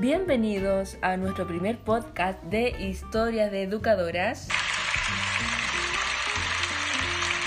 Bienvenidos a nuestro primer podcast de historias de educadoras.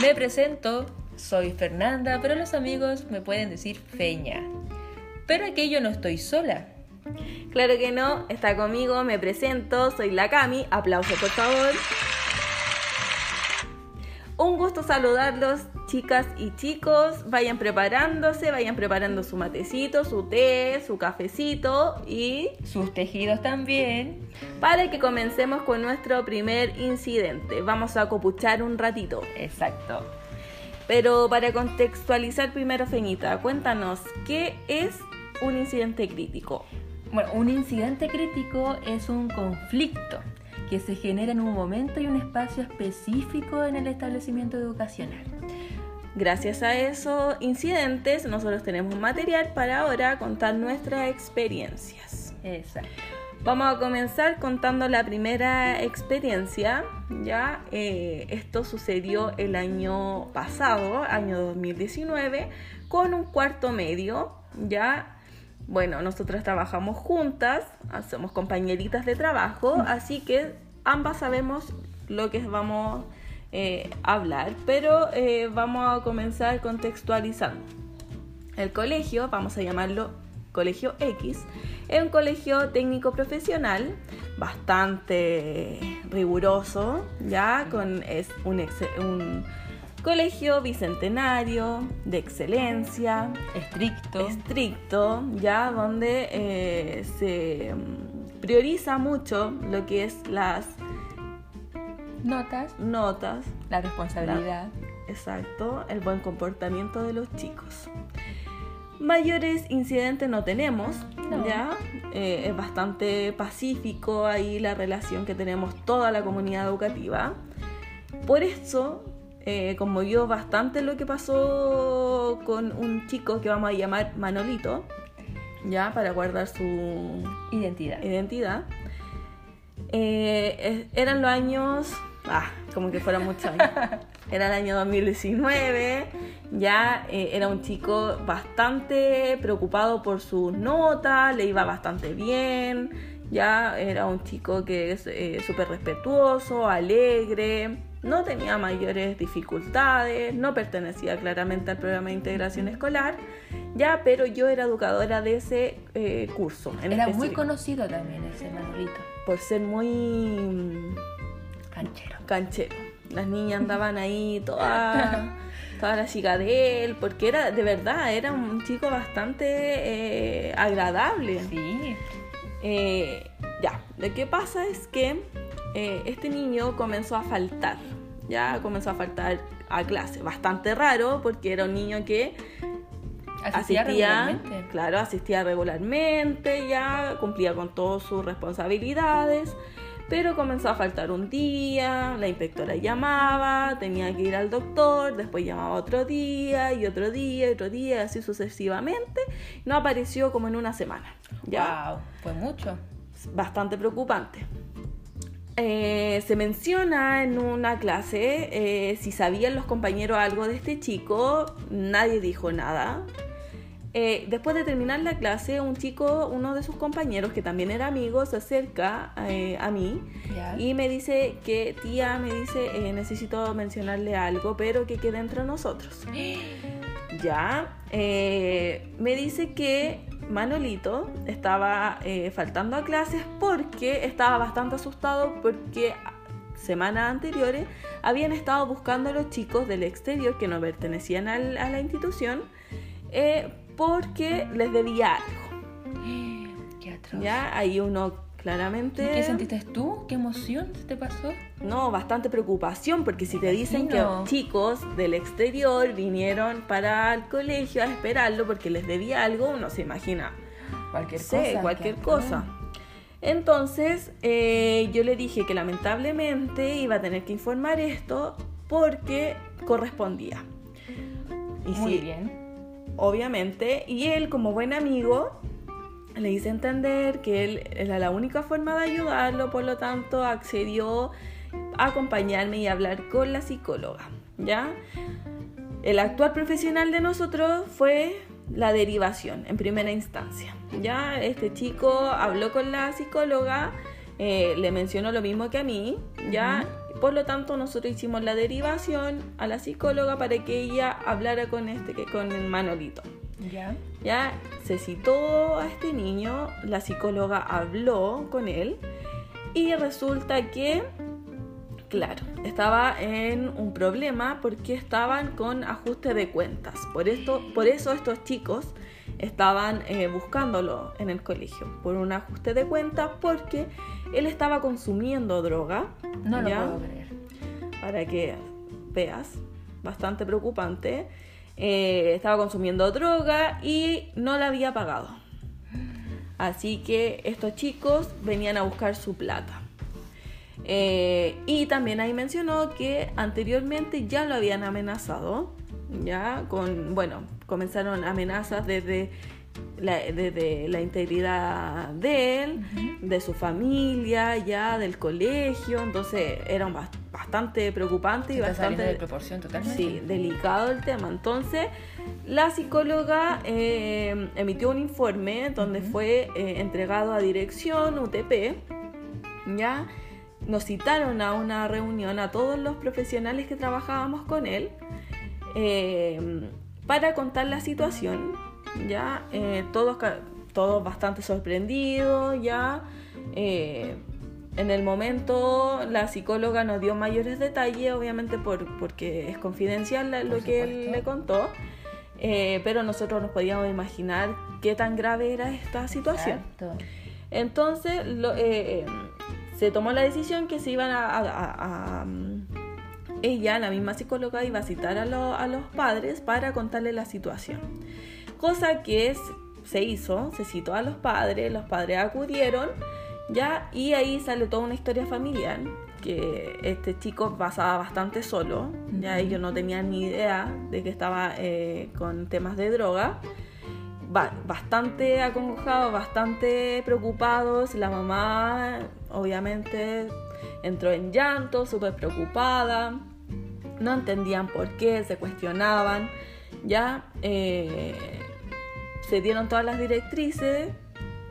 Me presento, soy Fernanda, pero los amigos me pueden decir Feña. Pero aquí yo no estoy sola. Claro que no, está conmigo, me presento, soy la Cami, aplauso por favor. Un gusto saludarlos, chicas y chicos. Vayan preparándose, vayan preparando su matecito, su té, su cafecito y sus tejidos también. Para que comencemos con nuestro primer incidente. Vamos a copuchar un ratito. Exacto. Pero para contextualizar primero, Feñita, cuéntanos, ¿qué es un incidente crítico? Bueno, un incidente crítico es un conflicto que se genera en un momento y un espacio específico en el establecimiento educacional. Gracias a esos incidentes, nosotros tenemos material para ahora contar nuestras experiencias. Exacto. Vamos a comenzar contando la primera experiencia. Ya eh, esto sucedió el año pasado, año 2019, con un cuarto medio. Ya bueno, nosotras trabajamos juntas, somos compañeritas de trabajo, así que ambas sabemos lo que vamos eh, hablar, pero eh, vamos a comenzar contextualizando. El colegio, vamos a llamarlo Colegio X, es un colegio técnico profesional bastante riguroso, ya con es un, un Colegio bicentenario, de excelencia, estricto, estricto, ya donde eh, se prioriza mucho lo que es las notas, notas, la responsabilidad, exacto, el buen comportamiento de los chicos. Mayores incidentes no tenemos, ya eh, es bastante pacífico ahí la relación que tenemos toda la comunidad educativa. Por eso eh, conmovió bastante lo que pasó con un chico que vamos a llamar Manolito, ya para guardar su identidad. identidad. Eh, eran los años, ah, como que fueron muchos años. Era el año 2019, ya eh, era un chico bastante preocupado por sus notas, le iba bastante bien, ya era un chico que es eh, súper respetuoso, alegre, no tenía mayores dificultades, no pertenecía claramente al programa de integración escolar, ya, pero yo era educadora de ese eh, curso. era muy conocido también ese Manolito. Por ser muy... Canchero. Canchero. Las niñas andaban ahí todas... toda la chica de él, porque era, de verdad, era un chico bastante eh, agradable. Sí. Eh, ya, lo que pasa es que eh, este niño comenzó a faltar, ya comenzó a faltar a clase. Bastante raro porque era un niño que asistía, regularmente. claro, asistía regularmente, ya cumplía con todas sus responsabilidades. Pero comenzó a faltar un día, la inspectora llamaba, tenía que ir al doctor, después llamaba otro día y otro día y otro día, así sucesivamente. No apareció como en una semana. ¿ya? Wow, fue mucho. Bastante preocupante. Eh, se menciona en una clase eh, si sabían los compañeros algo de este chico, nadie dijo nada. Eh, después de terminar la clase, un chico, uno de sus compañeros, que también era amigo, se acerca eh, a mí y me dice que, tía, me dice, eh, necesito mencionarle algo, pero que quede entre nosotros. ya, me dice que Manolito estaba faltando a clases porque estaba bastante asustado porque semanas anteriores habían estado buscando a los chicos del exterior que no pertenecían a la institución porque les debía algo. Qué atroz. Ya, ahí uno claramente... ¿Qué sentiste tú? ¿Qué emoción te pasó? No, bastante preocupación, porque si te dicen que chicos del exterior vinieron para el colegio a esperarlo porque les debía algo, uno se imagina. Cualquier cosa. cualquier cosa. Entonces, eh, yo le dije que lamentablemente iba a tener que informar esto porque correspondía. Y Muy bien obviamente, y él como buen amigo le hice entender que él era la única forma de ayudarlo, por lo tanto accedió a acompañarme y hablar con la psicóloga, ¿ya? El actual profesional de nosotros fue la derivación en primera instancia. Ya este chico habló con la psicóloga, eh, le mencionó lo mismo que a mí, ya. Por lo tanto, nosotros hicimos la derivación a la psicóloga para que ella hablara con este, que con el Manolito. Ya. Ya se citó a este niño, la psicóloga habló con él y resulta que, claro, estaba en un problema porque estaban con ajuste de cuentas. Por, esto, por eso estos chicos estaban eh, buscándolo en el colegio, por un ajuste de cuentas porque él estaba consumiendo droga. No lo puedo creer. para que veas, bastante preocupante. Eh, estaba consumiendo droga y no la había pagado. Así que estos chicos venían a buscar su plata. Eh, y también ahí mencionó que anteriormente ya lo habían amenazado, ya con, bueno, comenzaron amenazas desde la, desde la integridad de él, de su familia, ya del colegio, entonces era bastante preocupante y saliendo de bastante proporción totalmente. Sí, delicado el tema. Entonces, la psicóloga eh, emitió un informe donde fue eh, entregado a dirección UTP, ¿ya? Nos citaron a una reunión a todos los profesionales que trabajábamos con él eh, para contar la situación, ¿ya? Eh, todos, todos bastante sorprendidos, ¿ya? Eh, en el momento la psicóloga nos dio mayores detalles, obviamente por, porque es confidencial la- lo Por que él le contó, eh, pero nosotros nos podíamos imaginar qué tan grave era esta situación. Exacto. Entonces lo- eh, se tomó la decisión que se iban a, a- a- a, ella, la misma psicóloga, iba a citar a, lo- a los padres para contarle la situación. Cosa que se hizo, se citó a los padres, los padres acudieron, ya, y ahí sale toda una historia familiar que este chico pasaba bastante solo, ya ellos no tenían ni idea de que estaba eh, con temas de droga ba- bastante acongojados, bastante preocupados. La mamá, obviamente, entró en llanto, súper preocupada. No entendían por qué, se cuestionaban. Ya eh, se dieron todas las directrices.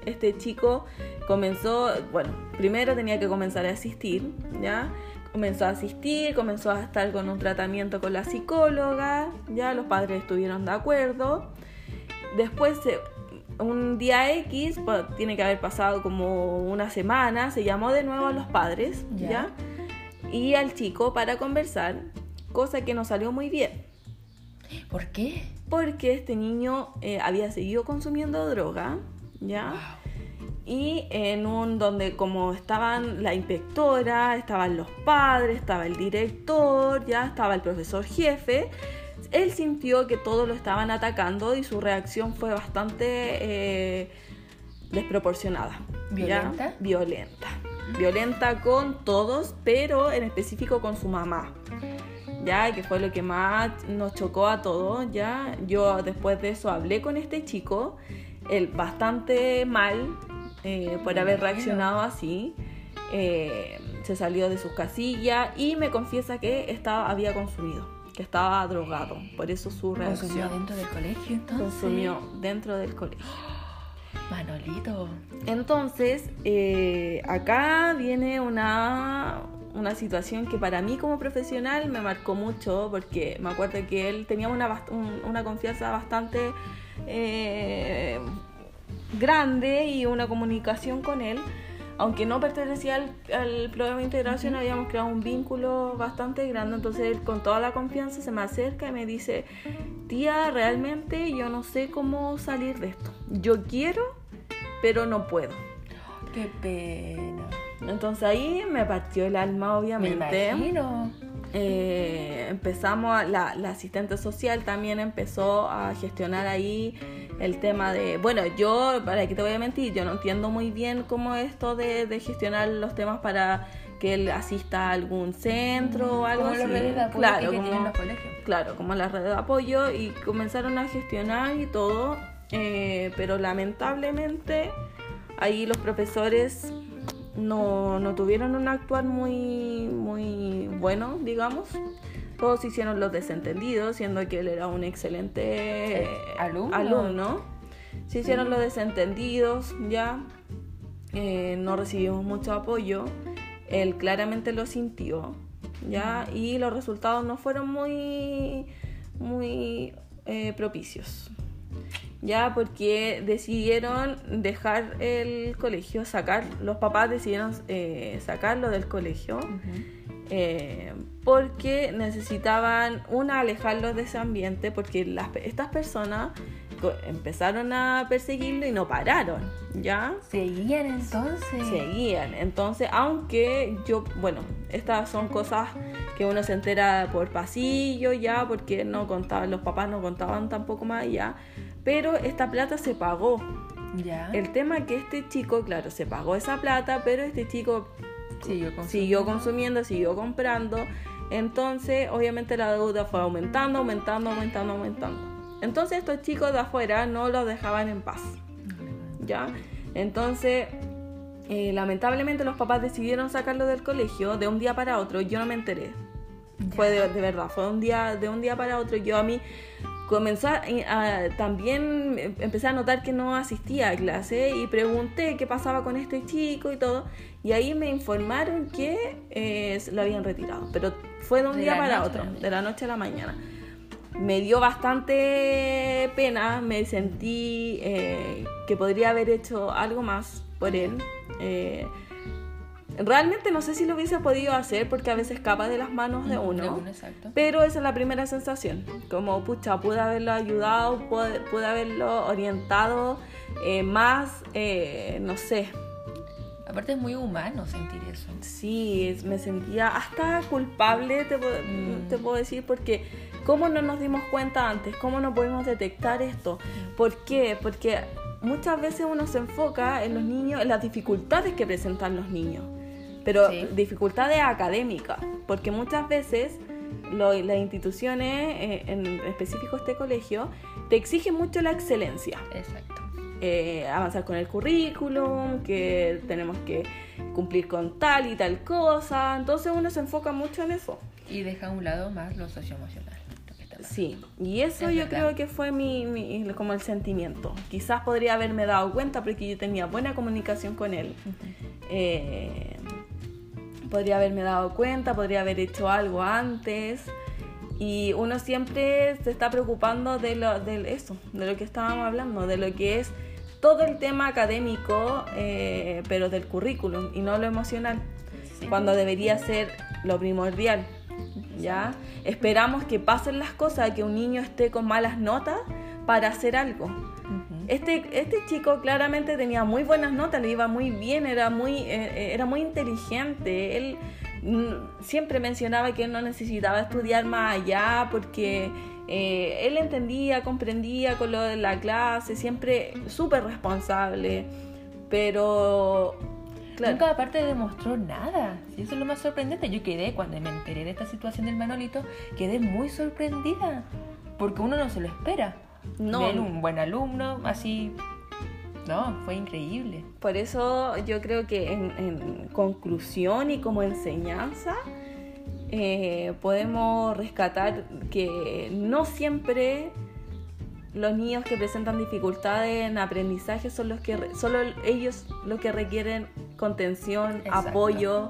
Este chico comenzó, bueno, primero tenía que comenzar a asistir, ¿ya? Comenzó a asistir, comenzó a estar con un tratamiento con la psicóloga, ya los padres estuvieron de acuerdo. Después, un día X, tiene que haber pasado como una semana, se llamó de nuevo a los padres, Ya. ¿ya? Y al chico para conversar, cosa que no salió muy bien, ¿Por qué? porque este niño eh, había seguido consumiendo droga, ¿ya? Wow. Y en un donde como estaban la inspectora, estaban los padres, estaba el director, ya estaba el profesor jefe, él sintió que todos lo estaban atacando y su reacción fue bastante eh, desproporcionada. ¿ya? ¿Violenta? Violenta. Violenta con todos, pero en específico con su mamá. Ya, que fue lo que más nos chocó a todos, ya. Yo después de eso hablé con este chico, él bastante mal eh, por haber reaccionado así. Eh, se salió de sus casillas y me confiesa que estaba, había consumido, que estaba drogado. Por eso su ¿Consumió reacción dentro del colegio entonces? consumió dentro del colegio. Manolito. Entonces, eh, acá viene una, una situación que para mí como profesional me marcó mucho porque me acuerdo que él tenía una, un- una confianza bastante eh, grande y una comunicación con él. Aunque no pertenecía al, al programa de integración, habíamos creado un vínculo bastante grande. Entonces él con toda la confianza se me acerca y me dice, tía, realmente yo no sé cómo salir de esto. Yo quiero, pero no puedo. Qué pena. Entonces ahí me partió el alma, Me obviamente. imagino. Eh, empezamos, a- la, la asistente social también empezó a gestionar ahí el tema de, bueno, yo, para que te voy a mentir, yo no entiendo muy bien cómo esto de, de gestionar los temas para que él asista a algún centro o algo Como así. los redes de apoyo claro, que como- tienen los colegios. claro, como la red de apoyo y comenzaron a gestionar y todo, eh, pero lamentablemente ahí los profesores no, no tuvieron un actuar muy, muy bueno, digamos. Todos hicieron los desentendidos, siendo que él era un excelente alumno. alumno. Se hicieron los desentendidos, ya. Eh, no recibimos mucho apoyo. Él claramente lo sintió, ya. Y los resultados no fueron muy, muy eh, propicios. Ya, porque decidieron dejar el colegio, sacar, los papás decidieron eh, sacarlo del colegio. Eh, porque necesitaban, una, alejarlos de ese ambiente, porque las, estas personas empezaron a perseguirlo y no pararon, ¿ya? Seguían entonces. Seguían, entonces, aunque yo, bueno, estas son cosas que uno se entera por pasillo, ya, porque no contaban, los papás no contaban tampoco más allá, pero esta plata se pagó. Ya. El tema que este chico, claro, se pagó esa plata, pero este chico Siguió consumiendo. siguió consumiendo, siguió comprando. Entonces, obviamente la deuda fue aumentando, aumentando, aumentando, aumentando. Entonces, estos chicos de afuera no los dejaban en paz. ¿Ya? Entonces, eh, lamentablemente los papás decidieron sacarlo del colegio de un día para otro. Yo no me enteré. Fue de, de verdad, fue un día, de un día para otro. Yo a mí comenzó a, también empecé a notar que no asistía a clase y pregunté qué pasaba con este chico y todo y ahí me informaron que eh, lo habían retirado pero fue de un De día para otro de la noche a la mañana. Me dio bastante pena me sentí eh, que podría haber hecho algo más por él eh, realmente no sé si lo hubiese podido hacer porque a veces escapa de las manos de uno De uno, exacto. pero esa es la primera sensación. Como, pucha, pude haberlo ayudado, pude, pude haberlo orientado eh, más, eh, no sé. Aparte es muy humano sentir eso. Sí, me sentía hasta culpable, te, puedo- Mm. te puedo decir, porque ¿cómo no nos dimos cuenta antes? ¿Cómo no pudimos detectar esto? ¿Por qué? Porque muchas veces uno se enfoca en los niños, en las dificultades que presentan los niños, pero Sí. dificultades académicas, porque muchas veces lo- las instituciones, eh, en específico este colegio, te exigen mucho la excelencia Exacto. eh, avanzar con el currículum, que tenemos que cumplir con tal y tal cosa. Entonces uno se enfoca mucho en eso. Y deja a un lado más lo socioemocional. Sí, y eso Es yo verdad. creo que fue mi, mi- como el sentimiento. Quizás podría haberme dado cuenta porque yo tenía buena comunicación con él. Eh, podría haberme dado cuenta, podría haber hecho algo antes. Y uno siempre se está preocupando de, lo, de eso, de lo que estábamos hablando, de lo que es todo el tema académico, eh, pero del currículum y no lo emocional, Sí. cuando debería ser lo primordial. ¿ya? Esperamos que pasen las cosas, que un niño esté con malas notas para hacer algo. Este, este chico claramente tenía muy buenas notas, le iba muy bien, era muy, eh, era muy inteligente. Él mm, siempre mencionaba que él no necesitaba estudiar más allá porque eh, él entendía, comprendía con lo de la clase, siempre súper responsable. Pero, Nunca aparte demostró nada. Eso es lo más sorprendente. Yo quedé, cuando me enteré de esta situación del Manolito, quedé muy sorprendida. Porque uno no se lo espera. No. Un buen alumno, así. No, fue increíble. Por eso yo creo que en, en conclusión y como enseñanza eh, podemos rescatar que no siempre los niños que presentan dificultades en aprendizaje son los que solo ellos los que requieren contención, Exacto. apoyo.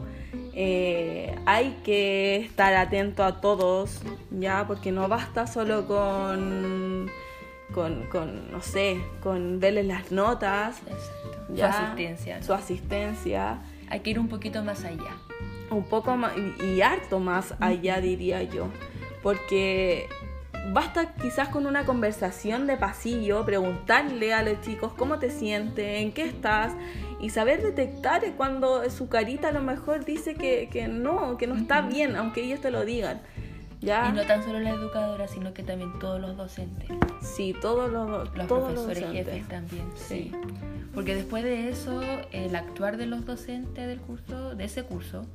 Eh, hay que estar atento a todos, ya, porque no basta solo con, con, con, no sé, con verles las notas, Exacto. ya, Su asistencia. ¿no? su asistencia, Hay que ir un poquito más allá. un poco más y, y harto más allá diría yo, porque basta quizás con una conversación de pasillo, preguntarle a los chicos cómo te sientes, en qué estás y saber detectar cuando su carita a lo mejor dice que, que no, que no está bien, aunque ellos te lo digan. ¿Ya? Y no tan solo la educadora, sino que también todos los docentes. Sí, todos los, Los todos los profesores jefes también, Sí. sí. Porque después de eso, el actuar de los docentes del curso, de ese curso,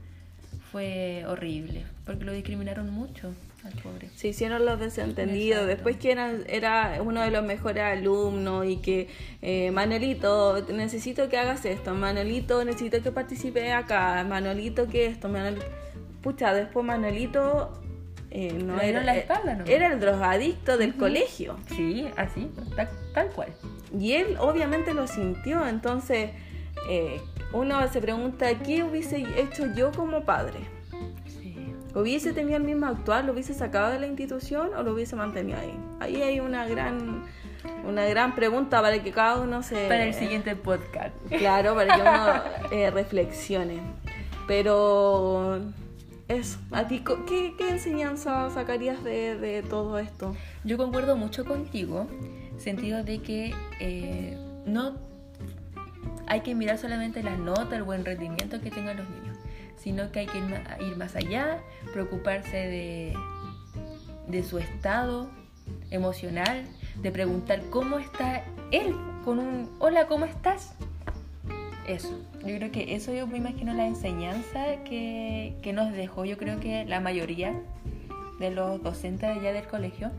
fue horrible. Porque lo discriminaron mucho al pobre. Se hicieron los desentendidos. Exacto. Después que era, era uno de los mejores alumnos y que, eh, Manolito, necesito que hagas esto. Manolito, necesito que participes acá. Manolito, que esto. Manolito. Pucha, después Manolito eh, no era, la espalda, ¿no? era el drogadicto del colegio. Sí, así, tal, tal cual. Y él obviamente lo sintió, entonces eh, uno se pregunta, ¿qué hubiese hecho yo como padre? ¿Hubiese tenido el mismo actual? ¿Lo hubiese sacado de la institución o lo hubiese mantenido ahí? Ahí hay una gran, una gran pregunta para que cada uno se... Para el siguiente podcast. Claro, para que uno eh, reflexione. Pero eso, ¿a ti qué, qué enseñanza sacarías de, de, todo esto? Yo concuerdo mucho contigo, sentido de que eh, no hay que mirar solamente la nota, el buen rendimiento que tengan los niños sino que hay que ir más allá, preocuparse de, de su estado emocional, de preguntar cómo está él con un hola, ¿cómo estás? Eso, yo creo que eso yo me imagino la enseñanza que, que nos dejó, yo creo que la mayoría de los docentes allá del colegio,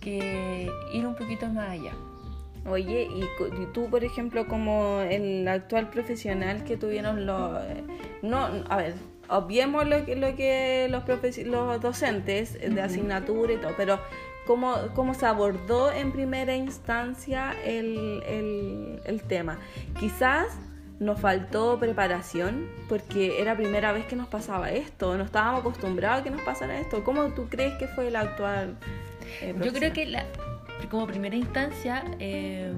que ir un poquito más allá. Oye, y, tú, por ejemplo, como el actual profesional que tuvieron los... No, a ver, obviemos lo que, lo que los, los docentes de asignatura y todo, pero ¿cómo, cómo se abordó en primera instancia el, el, el tema? Quizás nos faltó preparación porque era primera vez que nos pasaba esto, no estábamos acostumbrados a que nos pasara esto. ¿Cómo tú crees que fue el actual? Eh, Yo creo que la, como primera instancia, eh,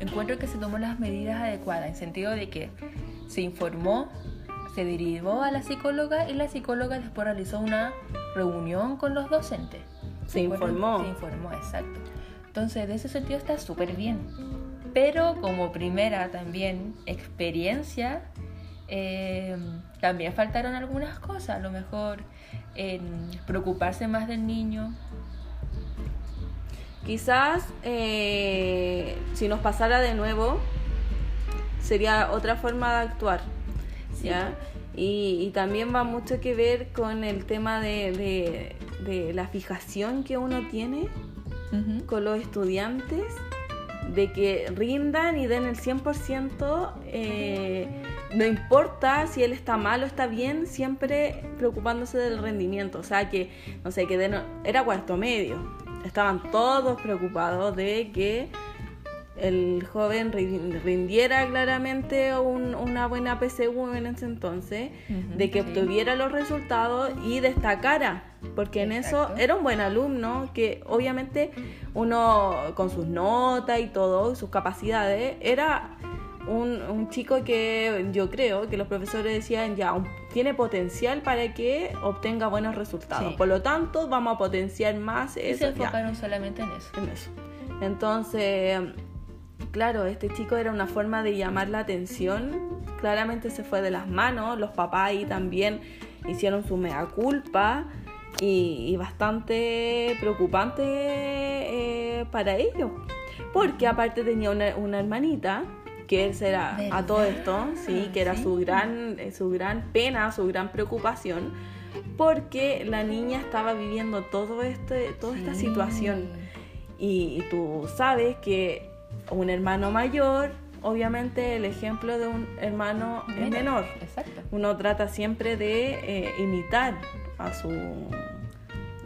encuentro que se tomó las medidas adecuadas, en sentido de que se informó, se derivó a la psicóloga y la psicóloga después realizó una reunión con los docentes. Se informó. Se informó, exacto. Entonces, de ese sentido está súper bien. Pero como primera también experiencia, eh, también faltaron algunas cosas. A lo mejor en preocuparse más del niño, Quizás eh, si nos pasara de nuevo, sería otra forma de actuar. ¿ya? Y, también va mucho que ver con el tema de, la fijación que uno tiene con los estudiantes, de que rindan y den el 100%, eh, no importa si él está mal o está bien, siempre preocupándose del rendimiento. O sea, que, no sé, que era cuarto medio. Estaban todos preocupados de que el joven rindiera claramente una buena PSU en ese entonces, de que obtuviera los resultados y destacara, porque en eso era un buen alumno que obviamente uno con sus notas y todo, sus capacidades, era un, chico que yo creo que los profesores decían ya, tiene potencial para que obtenga buenos resultados. Por lo tanto, vamos a potenciar más eso. Y se enfocaron solamente en eso. En eso. Entonces, claro, este chico era una forma de llamar la atención. Claramente se fue de las manos. Los papás ahí también hicieron su mea culpa. Y, bastante preocupante eh, para ellos. Porque aparte tenía una, una hermanita que él será a todo esto, sí, que era su gran, eh, su gran pena, su gran preocupación, porque la niña estaba viviendo todo este, toda esta situación. Y, tú sabes que un hermano mayor, obviamente el ejemplo de un hermano es menor. Exacto. Uno trata siempre de eh, imitar a su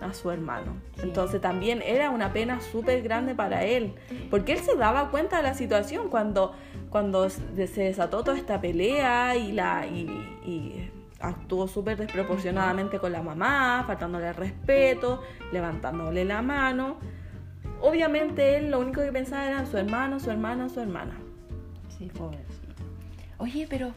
a su hermano. Entonces también era una pena súper grande para él, porque él se daba cuenta de la situación cuando cuando se desató toda esta pelea y, la, y, actuó súper desproporcionadamente con la mamá, faltándole respeto, levantándole la mano. Obviamente él lo único que pensaba era su hermano, su hermano, su hermana. Sí, pobrecito. Oye, pero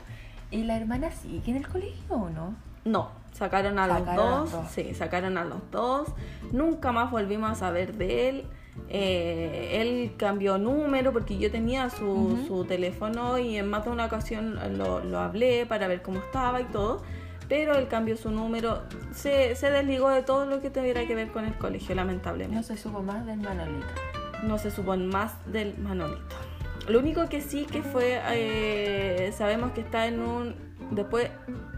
¿y la hermana sigue en el colegio o no? No, sacaron a los dos, sí, sacaron a los dos. Nunca más volvimos a saber de él. Eh, él cambió número porque yo tenía su, su, teléfono y en más de una ocasión lo, lo, hablé para ver cómo estaba y todo, pero él cambió su número, se, se desligó de todo lo que tuviera que ver con el colegio, lamentablemente. No se supo más del Manolito. No se supo más del Manolito. Lo único que sí que fue, eh, sabemos que está en un, después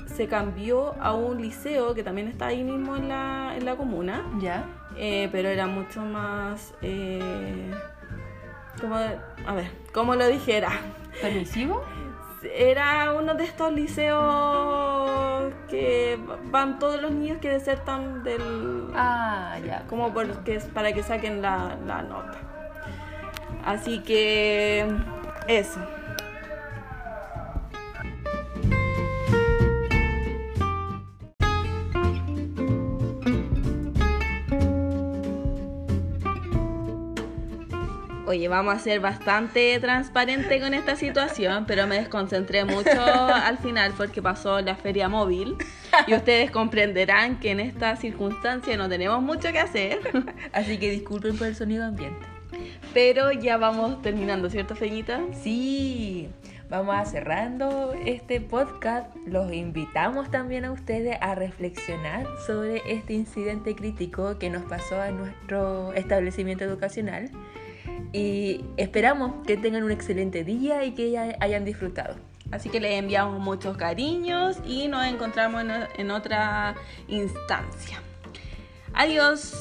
se cambió a un liceo que también está ahí mismo en la, en la comuna. Ya eh, pero era mucho más... Eh, como, a ver, ¿cómo lo dijera? ¿Permisivo? Era uno de estos liceos que van todos los niños que desertan del... Ah, ya. Como porque, para que saquen la, la nota. Así que eso. Oye, vamos a ser bastante transparente con esta situación, pero me desconcentré mucho al final porque pasó la feria móvil y ustedes comprenderán que en esta circunstancia no tenemos mucho que hacer. Así que disculpen por el sonido ambiente. Pero ya vamos terminando, ¿cierto, Feñita? Sí, vamos a cerrando este podcast. Los invitamos también a ustedes a reflexionar sobre este incidente crítico que nos pasó a nuestro establecimiento educacional. Y esperamos que tengan un excelente día y que hayan disfrutado. Así que les enviamos muchos cariños y nos encontramos en, en otra instancia. Adiós.